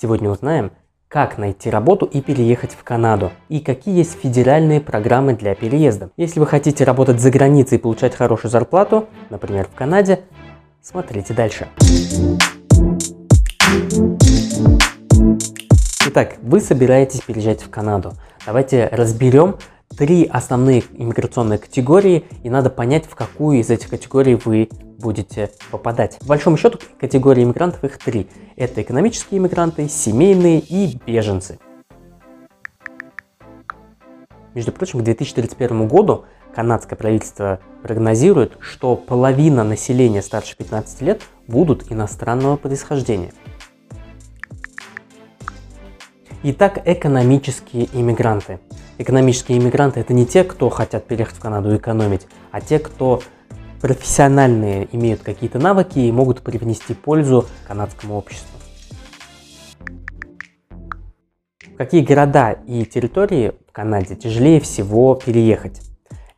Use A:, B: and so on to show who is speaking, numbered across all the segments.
A: Сегодня узнаем, как найти работу и переехать в Канаду, и какие есть федеральные программы для переезда. Если вы хотите работать за границей и получать хорошую зарплату, например, в Канаде, смотрите дальше. Итак, вы собираетесь переезжать в Канаду. Давайте разберем три основные иммиграционные категории, и надо понять, в какую из этих категорий вы будете попадать. В большом счету категории иммигрантов их три. Это экономические иммигранты, семейные и беженцы. Между прочим, к 2031 году канадское правительство прогнозирует, что половина населения старше 15 лет будут иностранного происхождения. Итак, экономические иммигранты. Экономические иммигранты это не те, кто хотят переехать в Канаду и экономить, а те, кто профессиональные имеют какие-то навыки и могут привнести пользу канадскому обществу. В какие города и территории в Канаде тяжелее всего переехать?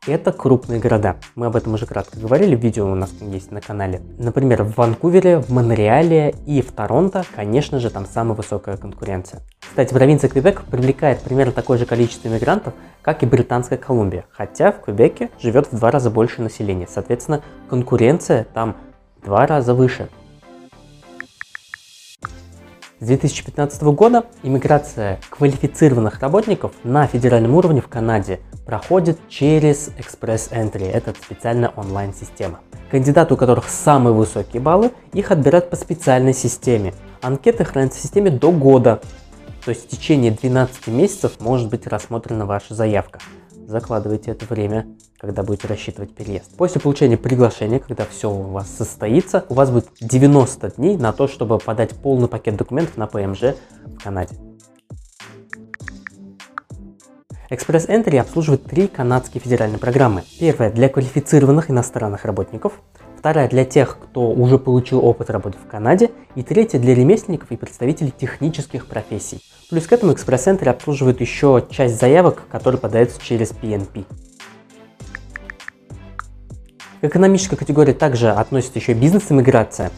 A: Это крупные города. Мы об этом уже кратко говорили, видео у нас есть на канале. Например, в Ванкувере, в Монреале и в Торонто, конечно же, там самая высокая конкуренция. Кстати, провинция Квебек привлекает примерно такое же количество иммигрантов, как и Британская Колумбия, хотя в Квебеке живет в два раза больше населения. Соответственно, конкуренция там два раза выше. С 2015 года иммиграция квалифицированных работников на федеральном уровне в Канаде проходит через Express Entry. Это специальная онлайн-система. Кандидаты, у которых самые высокие баллы, их отбирают по специальной системе. Анкеты хранятся в системе до года. То есть в течение 12 месяцев может быть рассмотрена ваша заявка закладывайте это время, когда будете рассчитывать переезд. После получения приглашения, когда все у вас состоится, у вас будет 90 дней на то, чтобы подать полный пакет документов на ПМЖ в Канаде. Express Entry обслуживает три канадские федеральные программы. Первая для квалифицированных иностранных работников, вторая для тех, кто уже получил опыт работы в Канаде, и третья для ремесленников и представителей технических профессий. Плюс к этому экспресс-центр обслуживает еще часть заявок, которые подаются через PNP. К экономической категории также относится еще бизнес-иммиграция.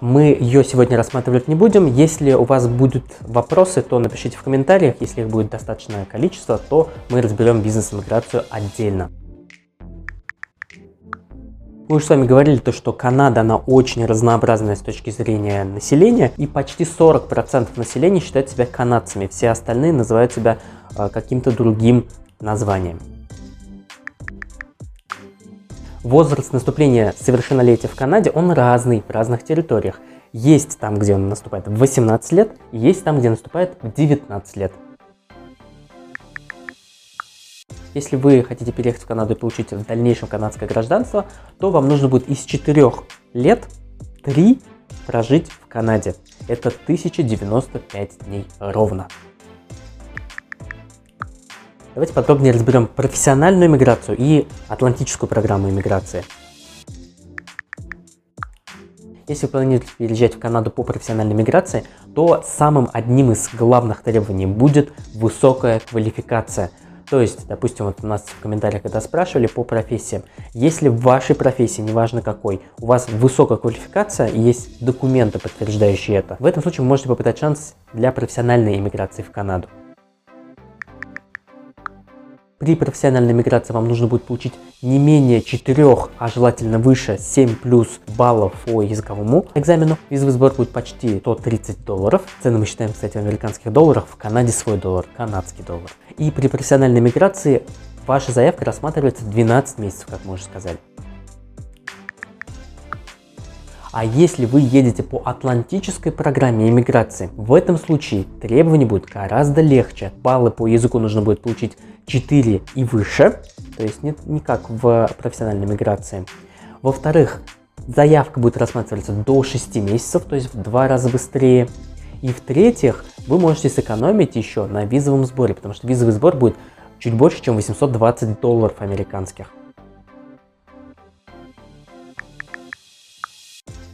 A: Мы ее сегодня рассматривать не будем. Если у вас будут вопросы, то напишите в комментариях. Если их будет достаточное количество, то мы разберем бизнес-иммиграцию отдельно. Мы уже с вами говорили, то, что Канада, она очень разнообразная с точки зрения населения, и почти 40% населения считают себя канадцами, все остальные называют себя э, каким-то другим названием. Возраст наступления совершеннолетия в Канаде, он разный в разных территориях. Есть там, где он наступает в 18 лет, есть там, где наступает в 19 лет. Если вы хотите переехать в Канаду и получить в дальнейшем канадское гражданство, то вам нужно будет из 4 лет 3 прожить в Канаде. Это 1095 дней ровно. Давайте подробнее разберем профессиональную иммиграцию и атлантическую программу иммиграции. Если вы планируете переезжать в Канаду по профессиональной миграции, то самым одним из главных требований будет высокая квалификация – то есть, допустим, вот у нас в комментариях когда спрашивали по профессиям, если в вашей профессии, неважно какой, у вас высокая квалификация и есть документы, подтверждающие это, в этом случае вы можете попытать шанс для профессиональной иммиграции в Канаду. При профессиональной миграции вам нужно будет получить не менее 4, а желательно выше 7 плюс баллов по языковому экзамену. Визовый сбор будет почти 130 долларов. Цены мы считаем, кстати, в американских долларах. В Канаде свой доллар, канадский доллар. И при профессиональной миграции ваша заявка рассматривается 12 месяцев, как мы уже сказали. А если вы едете по атлантической программе иммиграции, в этом случае требования будут гораздо легче. Баллы по языку нужно будет получить 4 и выше, то есть не, не как в профессиональной миграции. Во-вторых, заявка будет рассматриваться до 6 месяцев, то есть в два раза быстрее. И в-третьих, вы можете сэкономить еще на визовом сборе, потому что визовый сбор будет чуть больше, чем 820 долларов американских.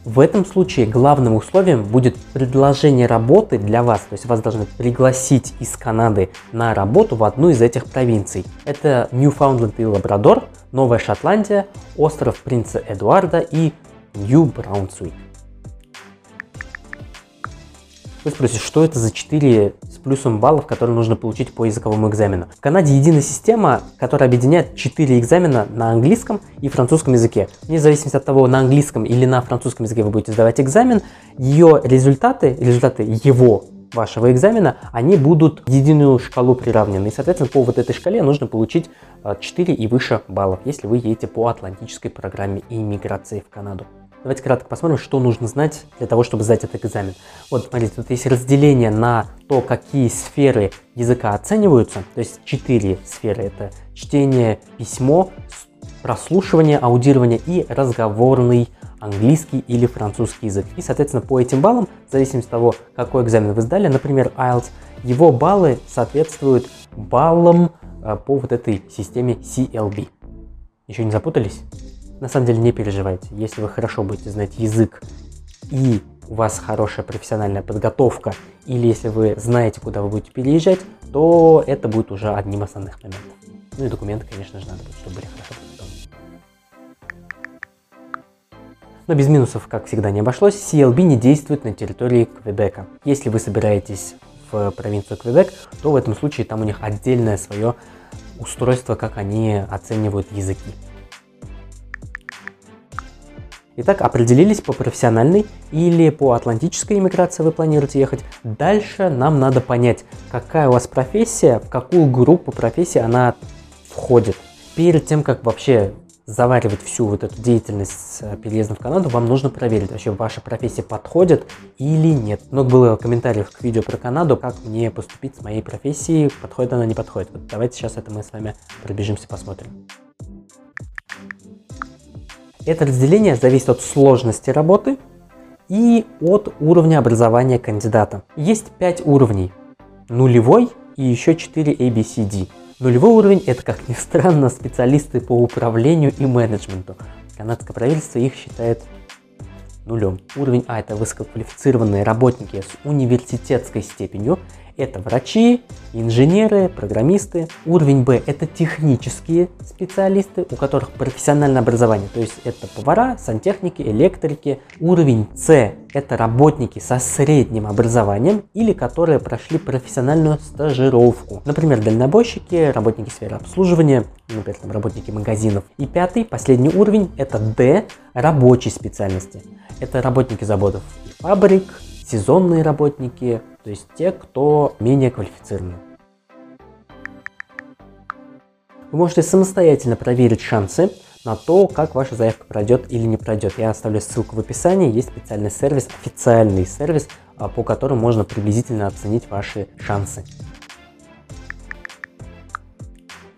A: В этом случае главным условием будет предложение работы для вас, то есть вас должны пригласить из Канады на работу в одну из этих провинций. Это Ньюфаундленд и Лабрадор, Новая Шотландия, остров Принца Эдуарда и Нью-Браунсвик. Вы спросите, что это за 4 с плюсом баллов, которые нужно получить по языковому экзамену? В Канаде единая система, которая объединяет 4 экзамена на английском и французском языке. Вне зависимости от того, на английском или на французском языке вы будете сдавать экзамен, ее результаты, результаты его вашего экзамена, они будут в единую шкалу приравнены. И, соответственно, по вот этой шкале нужно получить 4 и выше баллов, если вы едете по атлантической программе иммиграции в Канаду. Давайте кратко посмотрим, что нужно знать для того, чтобы сдать этот экзамен. Вот, смотрите, тут есть разделение на то, какие сферы языка оцениваются. То есть четыре сферы. Это чтение, письмо, прослушивание, аудирование и разговорный английский или французский язык. И, соответственно, по этим баллам, в зависимости от того, какой экзамен вы сдали, например, IELTS, его баллы соответствуют баллам э, по вот этой системе CLB. Еще не запутались? На самом деле не переживайте, если вы хорошо будете знать язык и у вас хорошая профессиональная подготовка, или если вы знаете, куда вы будете переезжать, то это будет уже одним из основных моментов. Ну и документы, конечно же, надо будет, чтобы были хорошо подготовлены. Но без минусов, как всегда, не обошлось. CLB не действует на территории Квебека. Если вы собираетесь в провинцию Квебек, то в этом случае там у них отдельное свое устройство, как они оценивают языки. Итак, определились по профессиональной или по атлантической иммиграции вы планируете ехать. Дальше нам надо понять, какая у вас профессия, в какую группу профессии она входит. Перед тем, как вообще заваривать всю вот эту деятельность э, переездом в Канаду, вам нужно проверить, вообще ваша профессия подходит или нет. Много было комментариев к видео про Канаду, как мне поступить с моей профессией, подходит она, не подходит. Вот давайте сейчас это мы с вами пробежимся, посмотрим. Это разделение зависит от сложности работы и от уровня образования кандидата. Есть 5 уровней. Нулевой и еще 4 ABCD. Нулевой уровень – это, как ни странно, специалисты по управлению и менеджменту. Канадское правительство их считает нулем. Уровень А – это высококвалифицированные работники с университетской степенью это врачи, инженеры, программисты. Уровень Б – это технические специалисты, у которых профессиональное образование, то есть это повара, сантехники, электрики. Уровень С – это работники со средним образованием или которые прошли профессиональную стажировку. Например, дальнобойщики, работники сферы обслуживания, например, там, работники магазинов. И пятый, последний уровень – это Д – рабочие специальности. Это работники заводов фабрик, сезонные работники, то есть те, кто менее квалифицированы. Вы можете самостоятельно проверить шансы на то, как ваша заявка пройдет или не пройдет. Я оставлю ссылку в описании, есть специальный сервис, официальный сервис, а, по которому можно приблизительно оценить ваши шансы.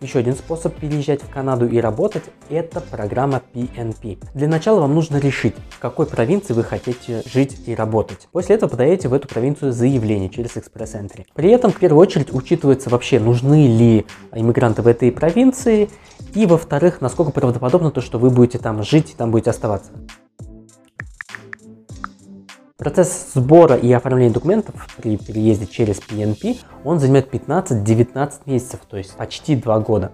A: Еще один способ переезжать в Канаду и работать – это программа PNP. Для начала вам нужно решить, в какой провинции вы хотите жить и работать. После этого подаете в эту провинцию заявление через Express Entry. При этом в первую очередь учитывается вообще, нужны ли иммигранты в этой провинции, и во-вторых, насколько правдоподобно то, что вы будете там жить и там будете оставаться. Процесс сбора и оформления документов при переезде через PNP, он займет 15-19 месяцев, то есть почти 2 года.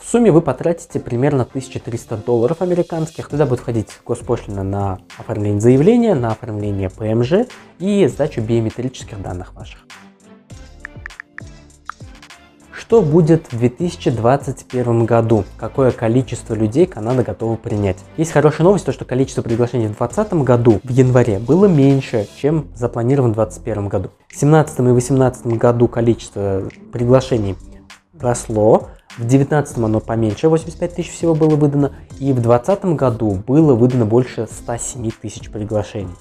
A: В сумме вы потратите примерно 1300 долларов американских. Туда будет входить госпошлина на оформление заявления, на оформление ПМЖ и сдачу биометрических данных ваших. Что будет в 2021 году? Какое количество людей Канада готова принять? Есть хорошая новость, то что количество приглашений в 2020 году, в январе, было меньше, чем запланировано в 2021 году. В 2017 и 2018 году количество приглашений росло, в 2019 оно поменьше, 85 тысяч всего было выдано, и в 2020 году было выдано больше 107 тысяч приглашений.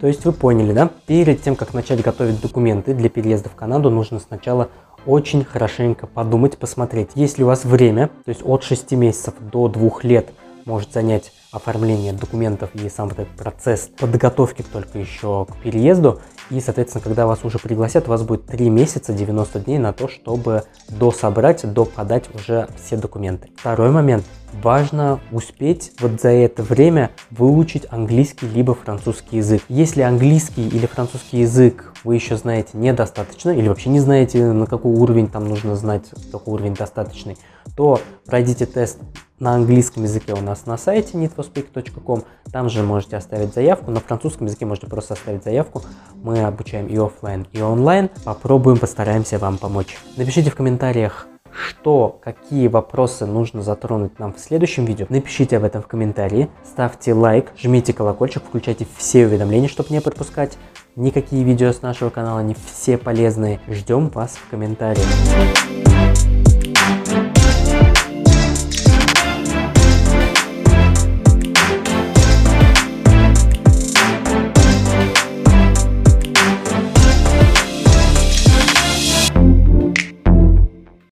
A: То есть вы поняли, да? Перед тем, как начать готовить документы для переезда в Канаду, нужно сначала очень хорошенько подумать, посмотреть, есть ли у вас время, то есть от 6 месяцев до 2 лет может занять оформление документов и сам этот процесс подготовки только еще к переезду. И, соответственно, когда вас уже пригласят, у вас будет 3 месяца, 90 дней на то, чтобы дособрать, доподать уже все документы. Второй момент. важно успеть вот за это время выучить английский либо французский язык. Если английский или французский язык вы еще знаете недостаточно, или вообще не знаете, на какой уровень там нужно знать, какой уровень достаточный, то пройдите тест на английском языке у нас на сайте needforspeak.com. Там же можете оставить заявку. На французском языке можете просто оставить заявку. Мы обучаем и офлайн, и онлайн. Попробуем, постараемся вам помочь. Напишите в комментариях, что, какие вопросы нужно затронуть нам в следующем видео, напишите об этом в комментарии, ставьте лайк, жмите колокольчик, включайте все уведомления, чтобы не пропускать никакие видео с нашего канала, они все полезные. Ждем вас в комментариях.